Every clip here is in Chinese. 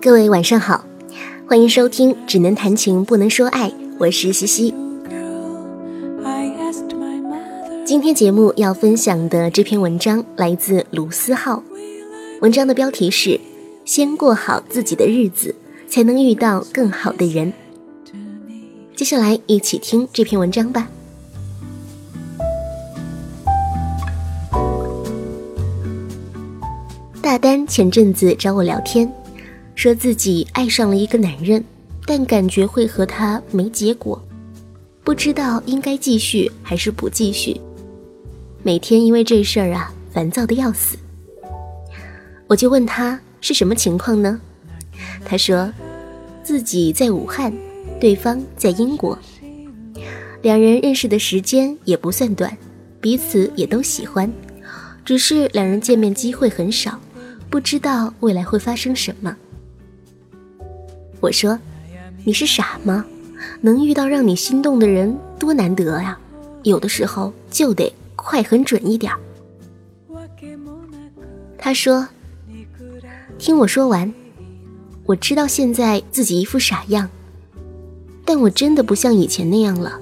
各位晚上好，欢迎收听《只能谈情不能说爱》，我是西西。今天节目要分享的这篇文章来自卢思浩，文章的标题是“先过好自己的日子，才能遇到更好的人”。接下来一起听这篇文章吧。大丹前阵子找我聊天。说自己爱上了一个男人，但感觉会和他没结果，不知道应该继续还是不继续。每天因为这事儿啊，烦躁的要死。我就问他是什么情况呢？他说自己在武汉，对方在英国，两人认识的时间也不算短，彼此也都喜欢，只是两人见面机会很少，不知道未来会发生什么。我说：“你是傻吗？能遇到让你心动的人多难得呀！有的时候就得快、很准一点。”他说：“听我说完，我知道现在自己一副傻样，但我真的不像以前那样了。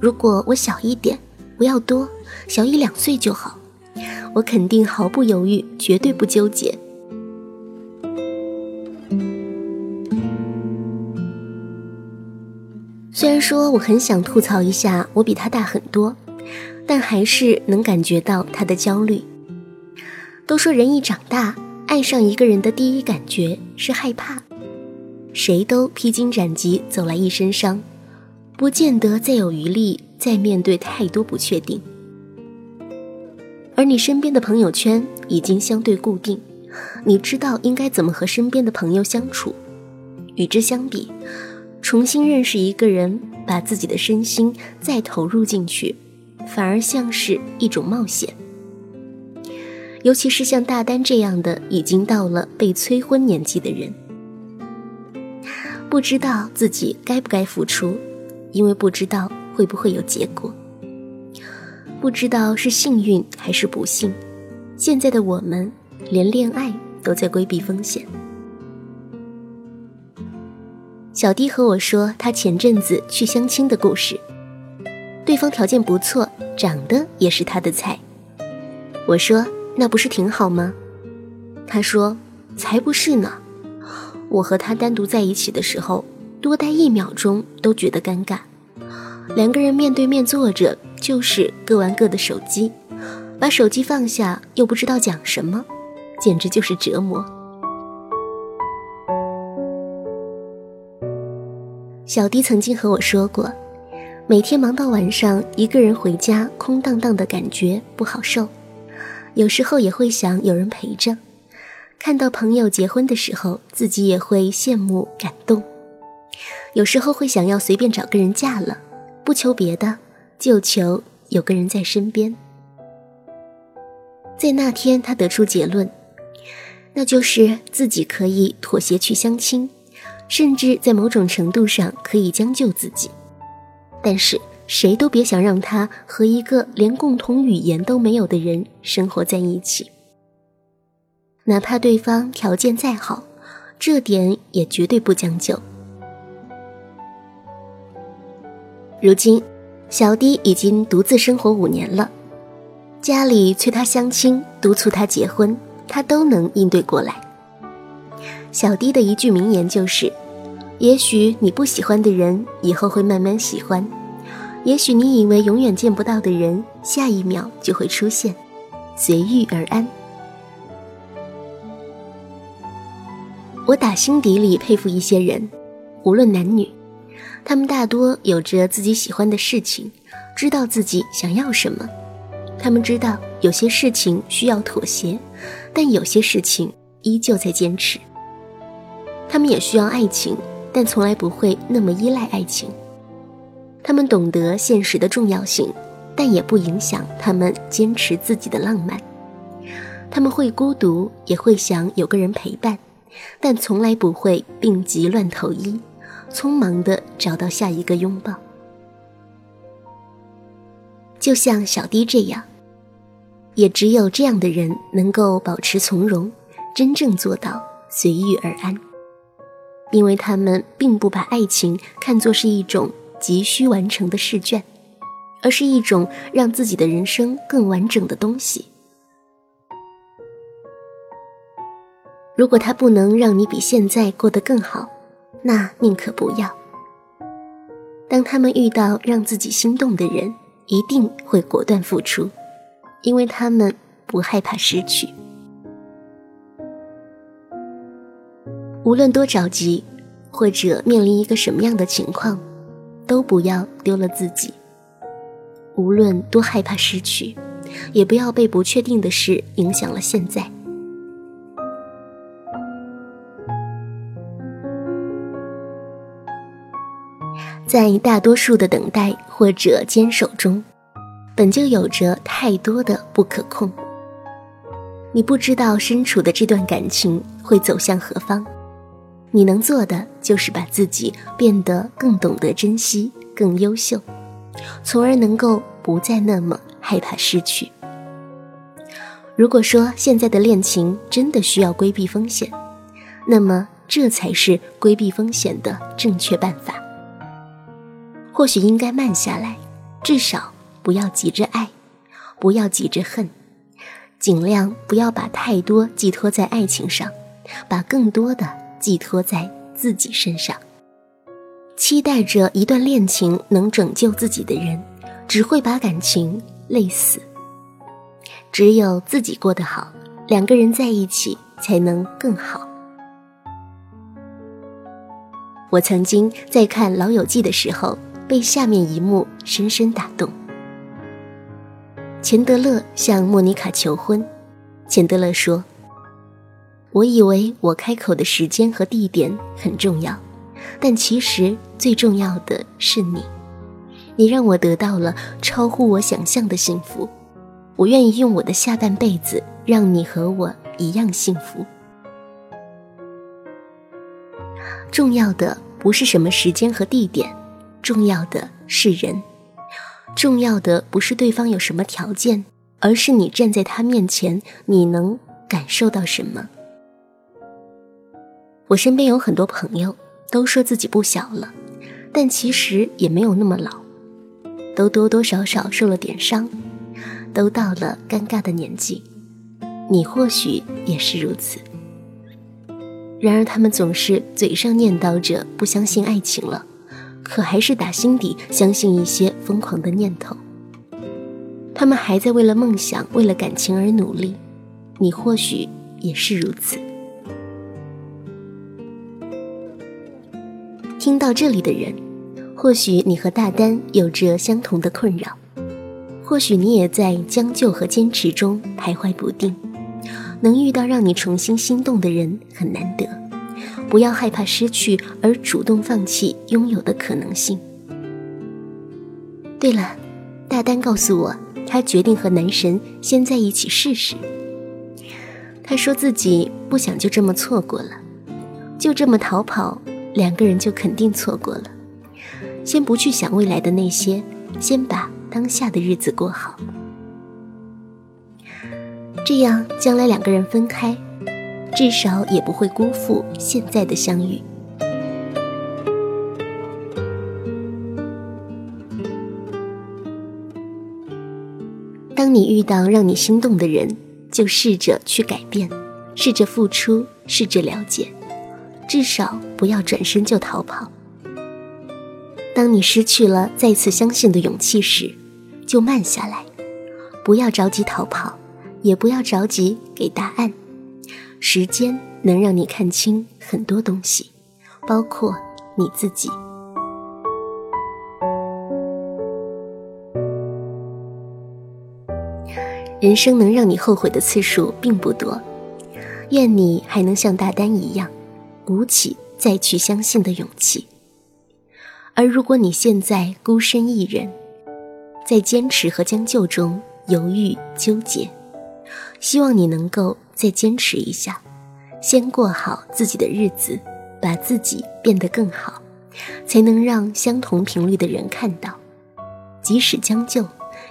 如果我小一点，不要多，小一两岁就好，我肯定毫不犹豫，绝对不纠结。”虽然说我很想吐槽一下我比他大很多，但还是能感觉到他的焦虑。都说人一长大，爱上一个人的第一感觉是害怕。谁都披荆斩棘走来一身伤，不见得再有余力再面对太多不确定。而你身边的朋友圈已经相对固定，你知道应该怎么和身边的朋友相处。与之相比，重新认识一个人，把自己的身心再投入进去，反而像是一种冒险。尤其是像大丹这样的已经到了被催婚年纪的人，不知道自己该不该付出，因为不知道会不会有结果，不知道是幸运还是不幸。现在的我们，连恋爱都在规避风险。小弟和我说他前阵子去相亲的故事，对方条件不错，长得也是他的菜。我说那不是挺好吗？他说才不是呢。我和他单独在一起的时候，多待一秒钟都觉得尴尬。两个人面对面坐着，就是各玩各的手机，把手机放下又不知道讲什么，简直就是折磨。小迪曾经和我说过，每天忙到晚上，一个人回家空荡荡的感觉不好受。有时候也会想有人陪着。看到朋友结婚的时候，自己也会羡慕感动。有时候会想要随便找个人嫁了，不求别的，就求有个人在身边。在那天，他得出结论，那就是自己可以妥协去相亲。甚至在某种程度上可以将就自己，但是谁都别想让他和一个连共同语言都没有的人生活在一起。哪怕对方条件再好，这点也绝对不将就。如今，小弟已经独自生活五年了，家里催他相亲，督促他结婚，他都能应对过来。小弟的一句名言就是：“也许你不喜欢的人，以后会慢慢喜欢；也许你以为永远见不到的人，下一秒就会出现。随遇而安。”我打心底里佩服一些人，无论男女，他们大多有着自己喜欢的事情，知道自己想要什么。他们知道有些事情需要妥协，但有些事情依旧在坚持。他们也需要爱情，但从来不会那么依赖爱情。他们懂得现实的重要性，但也不影响他们坚持自己的浪漫。他们会孤独，也会想有个人陪伴，但从来不会病急乱投医，匆忙地找到下一个拥抱。就像小迪这样，也只有这样的人能够保持从容，真正做到随遇而安。因为他们并不把爱情看作是一种急需完成的试卷，而是一种让自己的人生更完整的东西。如果他不能让你比现在过得更好，那宁可不要。当他们遇到让自己心动的人，一定会果断付出，因为他们不害怕失去。无论多着急，或者面临一个什么样的情况，都不要丢了自己。无论多害怕失去，也不要被不确定的事影响了现在。在大多数的等待或者坚守中，本就有着太多的不可控。你不知道身处的这段感情会走向何方。你能做的就是把自己变得更懂得珍惜、更优秀，从而能够不再那么害怕失去。如果说现在的恋情真的需要规避风险，那么这才是规避风险的正确办法。或许应该慢下来，至少不要急着爱，不要急着恨，尽量不要把太多寄托在爱情上，把更多的。寄托在自己身上，期待着一段恋情能拯救自己的人，只会把感情累死。只有自己过得好，两个人在一起才能更好。我曾经在看《老友记》的时候，被下面一幕深深打动。钱德勒向莫妮卡求婚，钱德勒说。我以为我开口的时间和地点很重要，但其实最重要的是你。你让我得到了超乎我想象的幸福，我愿意用我的下半辈子让你和我一样幸福。重要的不是什么时间和地点，重要的是人。重要的不是对方有什么条件，而是你站在他面前，你能感受到什么。我身边有很多朋友都说自己不小了，但其实也没有那么老，都多多少少受了点伤，都到了尴尬的年纪。你或许也是如此。然而他们总是嘴上念叨着不相信爱情了，可还是打心底相信一些疯狂的念头。他们还在为了梦想、为了感情而努力。你或许也是如此。听到这里的人，或许你和大丹有着相同的困扰，或许你也在将就和坚持中徘徊不定。能遇到让你重新心动的人很难得，不要害怕失去而主动放弃拥有的可能性。对了，大丹告诉我，他决定和男神先在一起试试。他说自己不想就这么错过了，就这么逃跑。两个人就肯定错过了。先不去想未来的那些，先把当下的日子过好。这样，将来两个人分开，至少也不会辜负现在的相遇。当你遇到让你心动的人，就试着去改变，试着付出，试着了解。至少不要转身就逃跑。当你失去了再次相信的勇气时，就慢下来，不要着急逃跑，也不要着急给答案。时间能让你看清很多东西，包括你自己。人生能让你后悔的次数并不多，愿你还能像大丹一样。鼓起再去相信的勇气。而如果你现在孤身一人，在坚持和将就中犹豫纠结，希望你能够再坚持一下，先过好自己的日子，把自己变得更好，才能让相同频率的人看到。即使将就，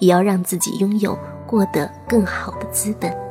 也要让自己拥有过得更好的资本。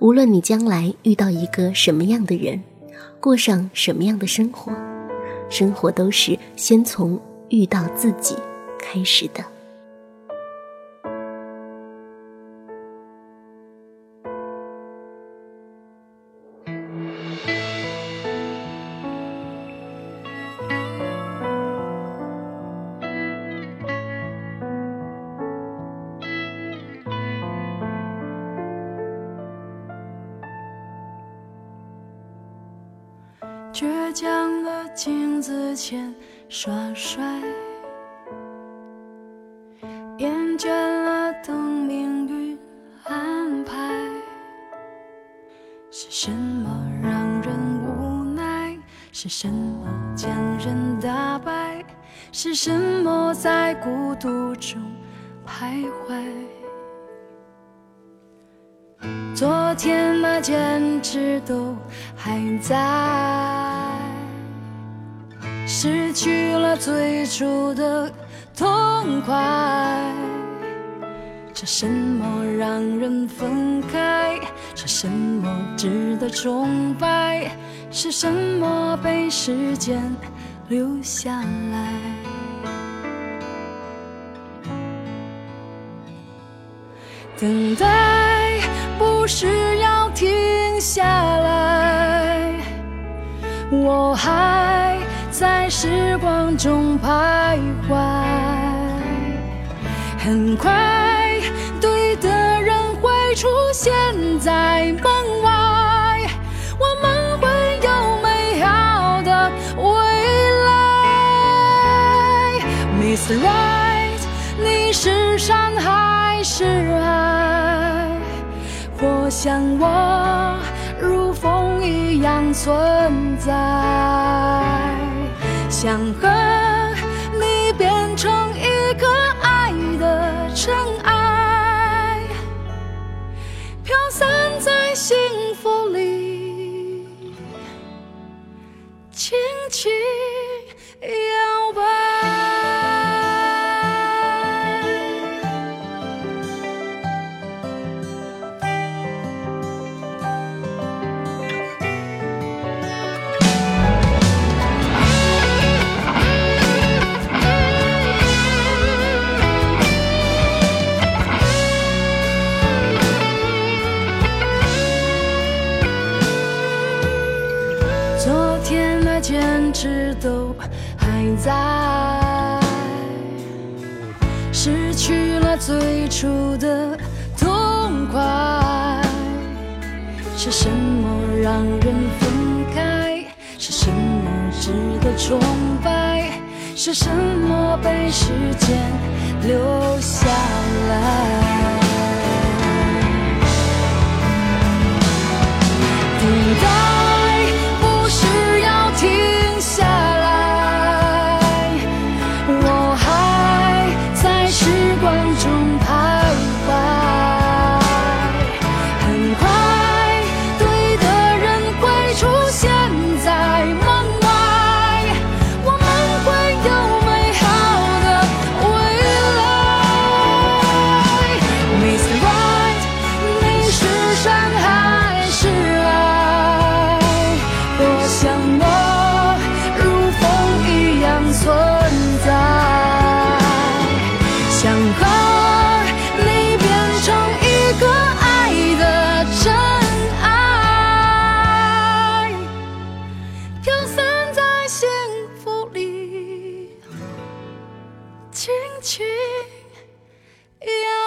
无论你将来遇到一个什么样的人，过上什么样的生活，生活都是先从遇到自己开始的。倔强的镜子前耍帅，厌倦了等命运安排。是什么让人无奈？是什么将人打败？是什么在孤独中徘徊？昨天那坚持都还在，失去了最初的痛快。是什么让人分开？是什么值得崇拜？是什么被时间留下来？等待。是要停下来，我还在时光中徘徊。很快，对的人会出现在门外，我们会有美好的未来。Mr. Right，你是山还是海？像我如风一样存在，想和你变成一个爱的尘埃，飘散在幸福里，轻轻。摇摆持都还在，失去了最初的痛快。是什么让人分开？是什么值得崇拜？是什么被时间留下来？Yeah.